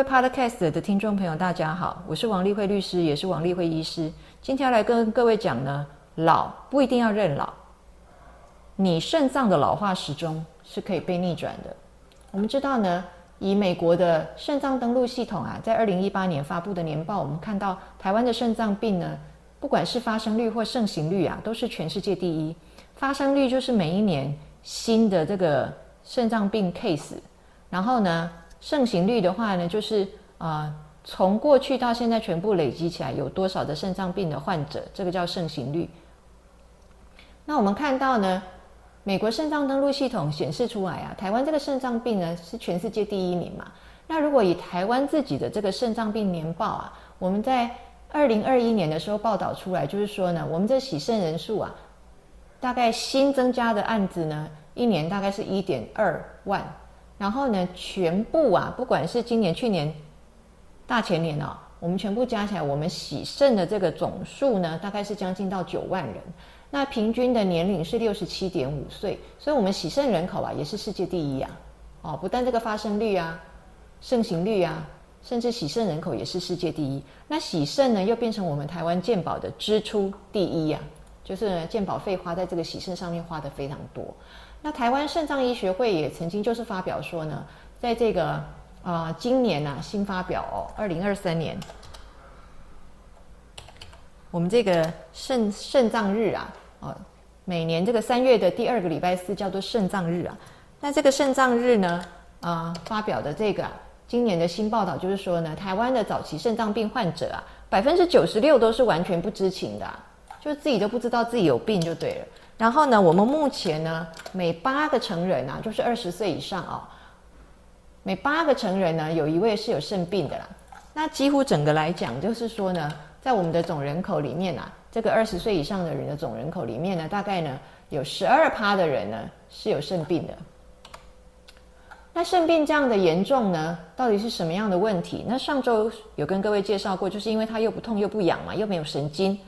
位 Podcast 的听众朋友，大家好，我是王丽慧律师，也是王丽慧医师。今天要来跟各位讲呢，老不一定要认老，你肾脏的老化时钟是可以被逆转的。我们知道呢，以美国的肾脏登录系统啊，在二零一八年发布的年报，我们看到台湾的肾脏病呢，不管是发生率或盛行率啊，都是全世界第一。发生率就是每一年新的这个肾脏病 case，然后呢？盛行率的话呢，就是啊，从过去到现在全部累积起来有多少的肾脏病的患者，这个叫盛行率。那我们看到呢，美国肾脏登录系统显示出来啊，台湾这个肾脏病呢是全世界第一名嘛。那如果以台湾自己的这个肾脏病年报啊，我们在二零二一年的时候报道出来，就是说呢，我们这洗肾人数啊，大概新增加的案子呢，一年大概是一点二万。然后呢，全部啊，不管是今年、去年、大前年哦，我们全部加起来，我们喜肾的这个总数呢，大概是将近到九万人。那平均的年龄是六十七点五岁，所以我们喜肾人口啊，也是世界第一啊。哦，不但这个发生率啊、盛行率啊，甚至喜肾人口也是世界第一。那喜肾呢，又变成我们台湾健保的支出第一呀，就是健保费花在这个喜肾上面花的非常多。那台湾肾脏医学会也曾经就是发表说呢，在这个啊今年呢新发表哦，二零二三年，我们这个肾肾脏日啊，哦，每年这个三月的第二个礼拜四叫做肾脏日啊。那这个肾脏日呢，啊发表的这个今年的新报道就是说呢，台湾的早期肾脏病患者啊，百分之九十六都是完全不知情的，就是自己都不知道自己有病就对了。然后呢，我们目前呢，每八个成人啊，就是二十岁以上啊，每八个成人呢，有一位是有肾病的啦。那几乎整个来讲，就是说呢，在我们的总人口里面啊，这个二十岁以上的人的总人口里面呢，大概呢有十二趴的人呢是有肾病的。那肾病这样的严重呢，到底是什么样的问题？那上周有跟各位介绍过，就是因为它又不痛又不痒嘛，又没有神经。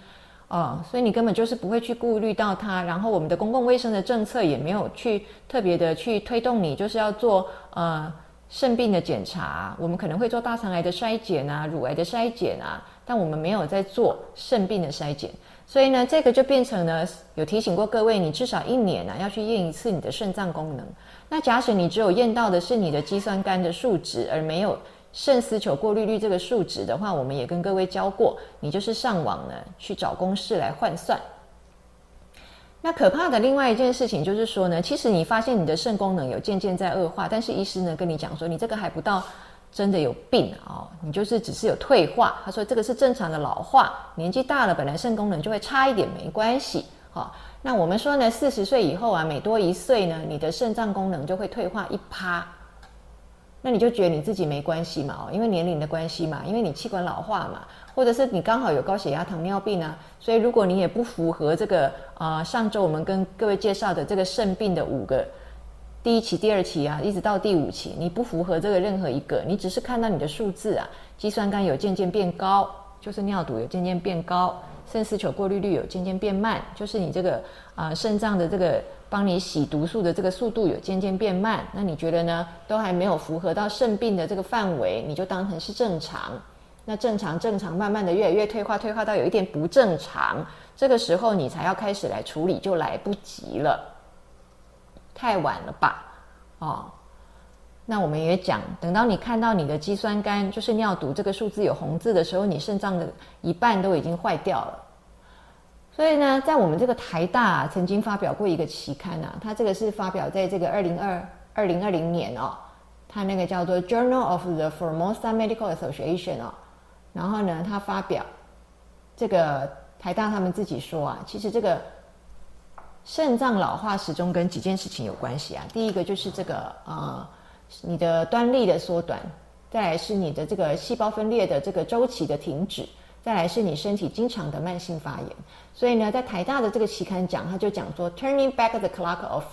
哦，所以你根本就是不会去顾虑到它，然后我们的公共卫生的政策也没有去特别的去推动你，就是要做呃肾病的检查，我们可能会做大肠癌的筛检啊、乳癌的筛检啊，但我们没有在做肾病的筛检，所以呢，这个就变成了，有提醒过各位，你至少一年呢要去验一次你的肾脏功能。那假使你只有验到的是你的肌酸酐的数值，而没有肾丝球过滤率这个数值的话，我们也跟各位教过，你就是上网呢去找公式来换算。那可怕的另外一件事情就是说呢，其实你发现你的肾功能有渐渐在恶化，但是医师呢跟你讲说，你这个还不到真的有病啊，你就是只是有退化。他说这个是正常的老化，年纪大了本来肾功能就会差一点，没关系。好，那我们说呢，四十岁以后啊，每多一岁呢，你的肾脏功能就会退化一趴。那你就觉得你自己没关系嘛？哦，因为年龄的关系嘛，因为你气管老化嘛，或者是你刚好有高血压、糖尿病啊，所以如果你也不符合这个啊，上周我们跟各位介绍的这个肾病的五个第一期、第二期啊，一直到第五期，你不符合这个任何一个，你只是看到你的数字啊，肌酸酐有渐渐变高，就是尿毒有渐渐变高，肾丝球过滤率有渐渐变慢，就是你这个啊肾脏的这个。帮你洗毒素的这个速度有渐渐变慢，那你觉得呢？都还没有符合到肾病的这个范围，你就当成是正常。那正常正常，慢慢的越来越退化，退化到有一点不正常，这个时候你才要开始来处理，就来不及了，太晚了吧？哦，那我们也讲，等到你看到你的肌酸酐就是尿毒这个数字有红字的时候，你肾脏的一半都已经坏掉了。所以呢，在我们这个台大曾经发表过一个期刊啊，它这个是发表在这个二零二二零二零年哦，它那个叫做 Journal of the Formosa Medical Association 哦，然后呢，它发表这个台大他们自己说啊，其实这个肾脏老化始终跟几件事情有关系啊，第一个就是这个呃，你的端粒的缩短，再来是你的这个细胞分裂的这个周期的停止。再来是你身体经常的慢性发炎，所以呢，在台大的这个期刊讲，他就讲说，turning back the clock of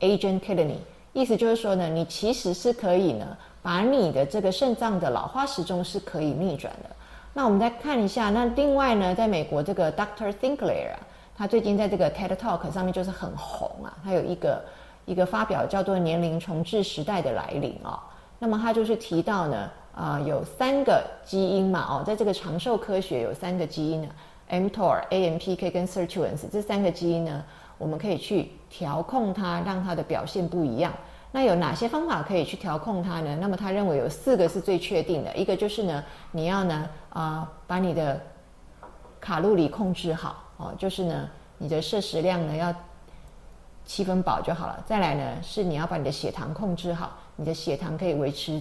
aging kidney，意思就是说呢，你其实是可以呢，把你的这个肾脏的老化时钟是可以逆转的。那我们再看一下，那另外呢，在美国这个 Doctor Thinkler 啊，他最近在这个 TED Talk 上面就是很红啊，他有一个一个发表叫做年龄重置时代的来临啊，那么他就是提到呢，啊有三个基因嘛哦，在这个长寿科学有三个基因呢，mTOR、AMPK 跟 sirtuins 这三个基因呢，我们可以去调控它，让它的表现不一样。那有哪些方法可以去调控它呢？那么他认为有四个是最确定的，一个就是呢，你要呢啊把你的卡路里控制好哦，就是呢你的摄食量呢要七分饱就好了。再来呢是你要把你的血糖控制好，你的血糖可以维持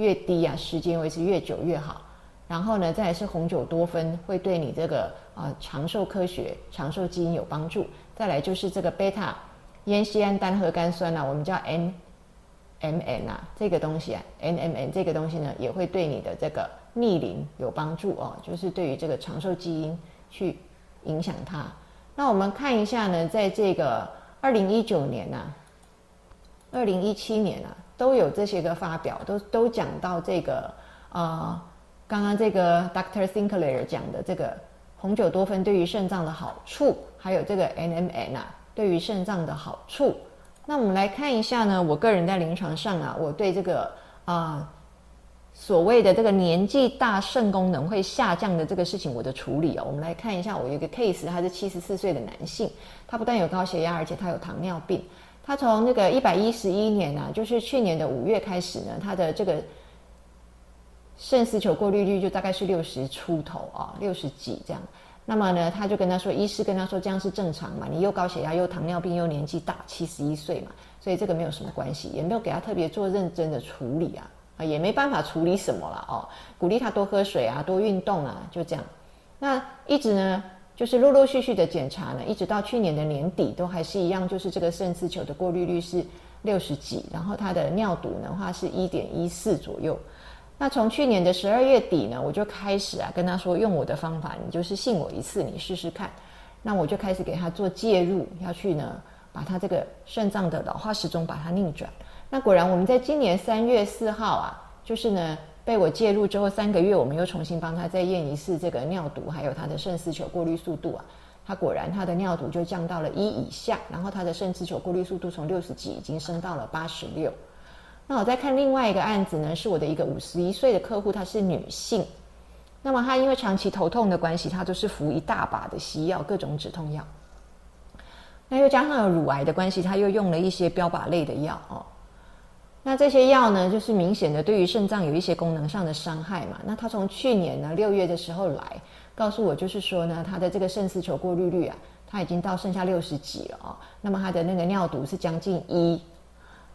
越低啊，时间维持越久越好。然后呢再来是红酒多酚会对你这个啊长寿科学、长寿基因有帮助。再来就是这个贝塔。烟酰胺单核苷酸啊，我们叫 NMN 啊，这个东西啊，NMN 这个东西呢，也会对你的这个逆龄有帮助哦，就是对于这个长寿基因去影响它。那我们看一下呢，在这个二零一九年啊，二零一七年啊，都有这些个发表，都都讲到这个啊，刚刚这个 Doctor Sinclair 讲的这个红酒多酚对于肾脏的好处，还有这个 NMN 啊。对于肾脏的好处，那我们来看一下呢。我个人在临床上啊，我对这个啊所谓的这个年纪大肾功能会下降的这个事情，我的处理啊，我们来看一下。我有一个 case，他是七十四岁的男性，他不但有高血压，而且他有糖尿病。他从那个一百一十一年啊，就是去年的五月开始呢，他的这个肾丝球过滤率就大概是六十出头啊，六十几这样。那么呢，他就跟他说，医师跟他说，这样是正常嘛？你又高血压，又糖尿病，又年纪大，七十一岁嘛，所以这个没有什么关系，也没有给他特别做认真的处理啊，啊，也没办法处理什么了哦。鼓励他多喝水啊，多运动啊，就这样。那一直呢，就是陆陆续续的检查呢，一直到去年的年底都还是一样，就是这个肾丝球的过滤率是六十几，然后他的尿毒的话是一点一四左右。那从去年的十二月底呢，我就开始啊跟他说，用我的方法，你就是信我一次，你试试看。那我就开始给他做介入，要去呢把他这个肾脏的老化时钟把它逆转。那果然，我们在今年三月四号啊，就是呢被我介入之后三个月，我们又重新帮他再验一次这个尿毒，还有他的肾丝球过滤速度啊。他果然他的尿毒就降到了一以下，然后他的肾丝球过滤速度从六十几已经升到了八十六。那我再看另外一个案子呢，是我的一个五十一岁的客户，她是女性。那么她因为长期头痛的关系，她都是服一大把的西药，各种止痛药。那又加上有乳癌的关系，她又用了一些标靶类的药哦。那这些药呢，就是明显的对于肾脏有一些功能上的伤害嘛。那他从去年呢六月的时候来告诉我，就是说呢，他的这个肾丝球过滤率啊，他已经到剩下六十几了哦。那么他的那个尿毒是将近一。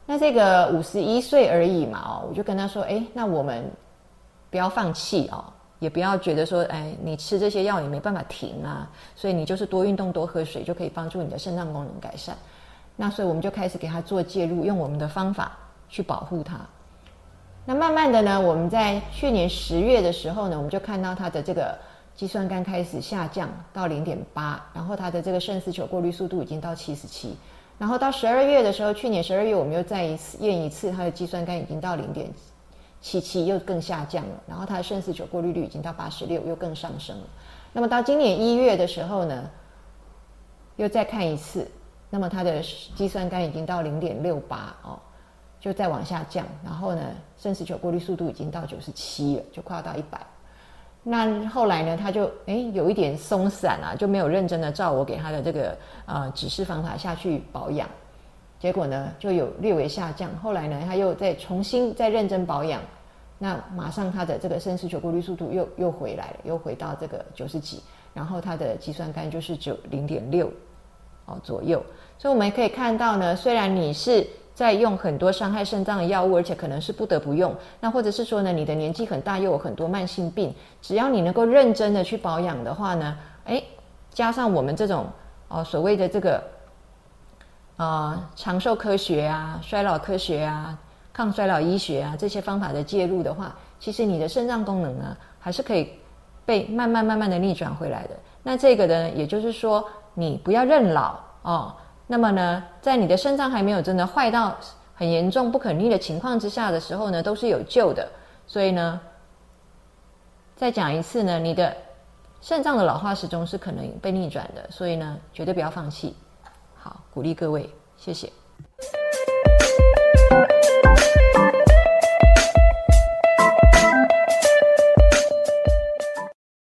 那这个五十一岁而已嘛，哦，我就跟他说，哎，那我们不要放弃哦，也不要觉得说，哎，你吃这些药也没办法停啊，所以你就是多运动、多喝水就可以帮助你的肾脏功能改善。那所以我们就开始给他做介入，用我们的方法去保护它。那慢慢的呢，我们在去年十月的时候呢，我们就看到他的这个肌酸酐开始下降到零点八，然后他的这个肾丝球过滤速度已经到七十七。然后到十二月的时候，去年十二月我们又再一次验一次，它的肌酸酐已经到零点七七，又更下降了。然后它的肾丝球过滤率已经到八十六，又更上升了。那么到今年一月的时候呢，又再看一次，那么它的肌酸酐已经到零点六八哦，就再往下降。然后呢，肾丝球过滤速度已经到九十七了，就快要到一百。那后来呢，他就诶有一点松散啊，就没有认真的照我给他的这个呃指示方法下去保养，结果呢就有略微下降。后来呢，他又再重新再认真保养，那马上他的这个肾丝球过滤速度又又回来了，又回到这个九十几，然后他的肌酸酐就是九零点六哦左右。所以我们可以看到呢，虽然你是。在用很多伤害肾脏的药物，而且可能是不得不用。那或者是说呢，你的年纪很大，又有很多慢性病，只要你能够认真的去保养的话呢，诶，加上我们这种哦所谓的这个啊长寿科学啊、衰老科学啊、抗衰老医学啊这些方法的介入的话，其实你的肾脏功能呢还是可以被慢慢慢慢的逆转回来的。那这个呢，也就是说你不要认老哦。那么呢，在你的肾脏还没有真的坏到很严重、不可逆的情况之下的时候呢，都是有救的。所以呢，再讲一次呢，你的肾脏的老化时钟是可能被逆转的。所以呢，绝对不要放弃。好，鼓励各位，谢谢。